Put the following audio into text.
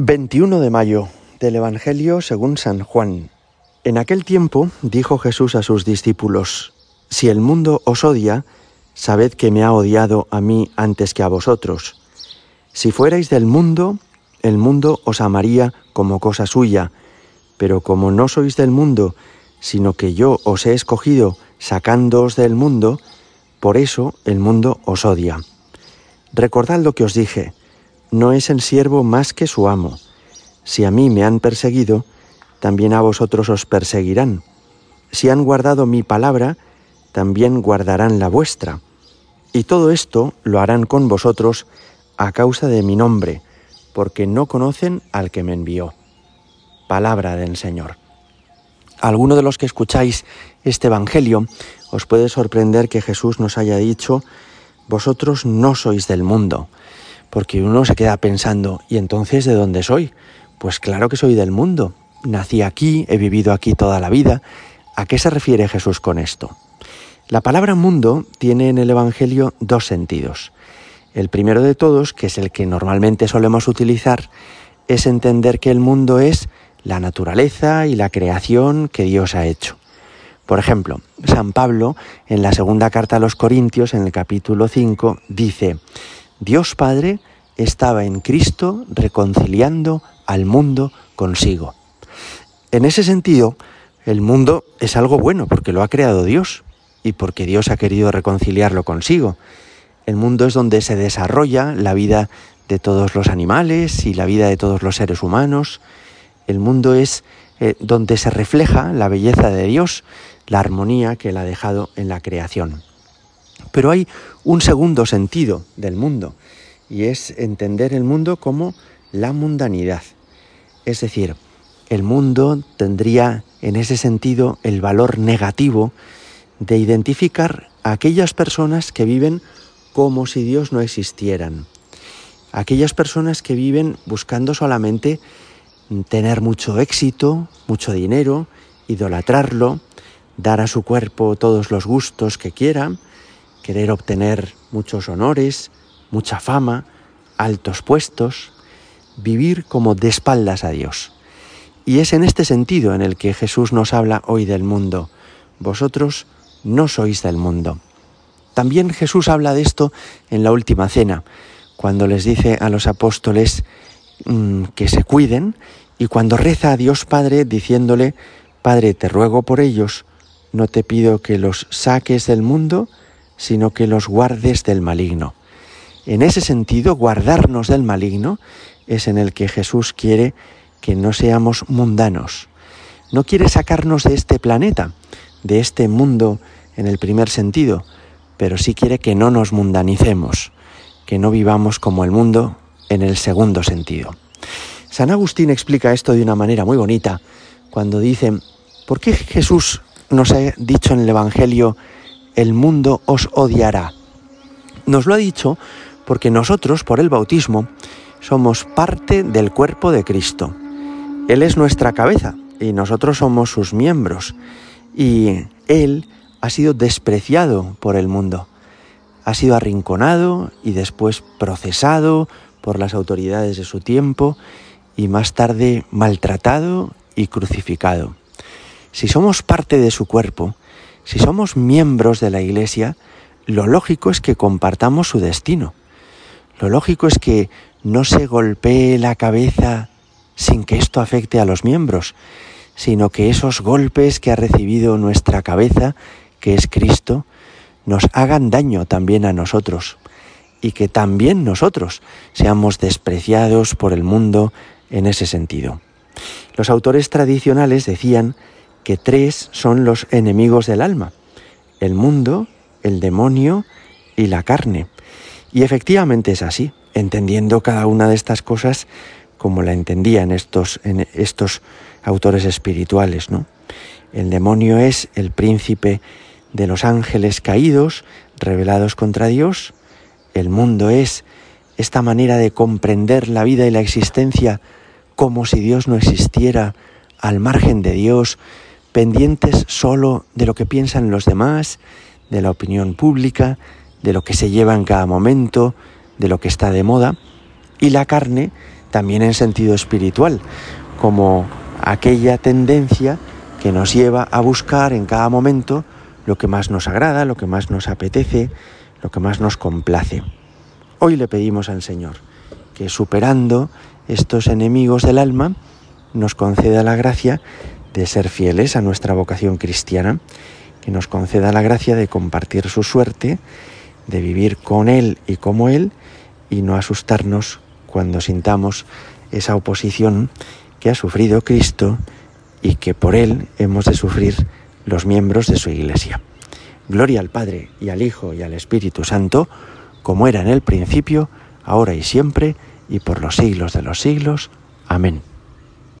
21 de mayo del Evangelio según San Juan. En aquel tiempo dijo Jesús a sus discípulos, Si el mundo os odia, sabed que me ha odiado a mí antes que a vosotros. Si fuerais del mundo, el mundo os amaría como cosa suya, pero como no sois del mundo, sino que yo os he escogido sacándoos del mundo, por eso el mundo os odia. Recordad lo que os dije, no es el siervo más que su amo. Si a mí me han perseguido, también a vosotros os perseguirán. Si han guardado mi palabra, también guardarán la vuestra. Y todo esto lo harán con vosotros a causa de mi nombre, porque no conocen al que me envió. Palabra del Señor. Alguno de los que escucháis este Evangelio os puede sorprender que Jesús nos haya dicho, vosotros no sois del mundo, porque uno se queda pensando, ¿y entonces de dónde soy? Pues claro que soy del mundo. Nací aquí, he vivido aquí toda la vida. ¿A qué se refiere Jesús con esto? La palabra mundo tiene en el Evangelio dos sentidos. El primero de todos, que es el que normalmente solemos utilizar, es entender que el mundo es la naturaleza y la creación que Dios ha hecho. Por ejemplo, San Pablo, en la segunda carta a los Corintios, en el capítulo 5, dice, Dios Padre estaba en Cristo reconciliando al mundo consigo. En ese sentido, el mundo es algo bueno porque lo ha creado Dios y porque Dios ha querido reconciliarlo consigo. El mundo es donde se desarrolla la vida de todos los animales y la vida de todos los seres humanos. El mundo es eh, donde se refleja la belleza de Dios, la armonía que Él ha dejado en la creación. Pero hay un segundo sentido del mundo y es entender el mundo como la mundanidad. Es decir, el mundo tendría en ese sentido el valor negativo de identificar a aquellas personas que viven como si Dios no existieran. Aquellas personas que viven buscando solamente tener mucho éxito, mucho dinero, idolatrarlo, dar a su cuerpo todos los gustos que quieran, querer obtener muchos honores, mucha fama, altos puestos, vivir como de espaldas a Dios. Y es en este sentido en el que Jesús nos habla hoy del mundo. Vosotros no sois del mundo. También Jesús habla de esto en la última cena, cuando les dice a los apóstoles mm, que se cuiden y cuando reza a Dios Padre diciéndole, Padre, te ruego por ellos, no te pido que los saques del mundo, sino que los guardes del maligno. En ese sentido, guardarnos del maligno es en el que Jesús quiere que no seamos mundanos. No quiere sacarnos de este planeta, de este mundo en el primer sentido, pero sí quiere que no nos mundanicemos, que no vivamos como el mundo en el segundo sentido. San Agustín explica esto de una manera muy bonita cuando dice, ¿por qué Jesús nos ha dicho en el Evangelio el mundo os odiará. Nos lo ha dicho porque nosotros, por el bautismo, somos parte del cuerpo de Cristo. Él es nuestra cabeza y nosotros somos sus miembros. Y Él ha sido despreciado por el mundo. Ha sido arrinconado y después procesado por las autoridades de su tiempo y más tarde maltratado y crucificado. Si somos parte de su cuerpo, si somos miembros de la Iglesia, lo lógico es que compartamos su destino. Lo lógico es que no se golpee la cabeza sin que esto afecte a los miembros, sino que esos golpes que ha recibido nuestra cabeza, que es Cristo, nos hagan daño también a nosotros y que también nosotros seamos despreciados por el mundo en ese sentido. Los autores tradicionales decían que tres son los enemigos del alma, el mundo, el demonio y la carne. Y efectivamente es así, entendiendo cada una de estas cosas como la entendían estos, estos autores espirituales. ¿no? El demonio es el príncipe de los ángeles caídos, rebelados contra Dios. El mundo es esta manera de comprender la vida y la existencia como si Dios no existiera, al margen de Dios, pendientes solo de lo que piensan los demás, de la opinión pública, de lo que se lleva en cada momento, de lo que está de moda, y la carne también en sentido espiritual, como aquella tendencia que nos lleva a buscar en cada momento lo que más nos agrada, lo que más nos apetece, lo que más nos complace. Hoy le pedimos al Señor que superando estos enemigos del alma, nos conceda la gracia de ser fieles a nuestra vocación cristiana, que nos conceda la gracia de compartir su suerte, de vivir con Él y como Él, y no asustarnos cuando sintamos esa oposición que ha sufrido Cristo y que por Él hemos de sufrir los miembros de su Iglesia. Gloria al Padre y al Hijo y al Espíritu Santo, como era en el principio, ahora y siempre, y por los siglos de los siglos. Amén.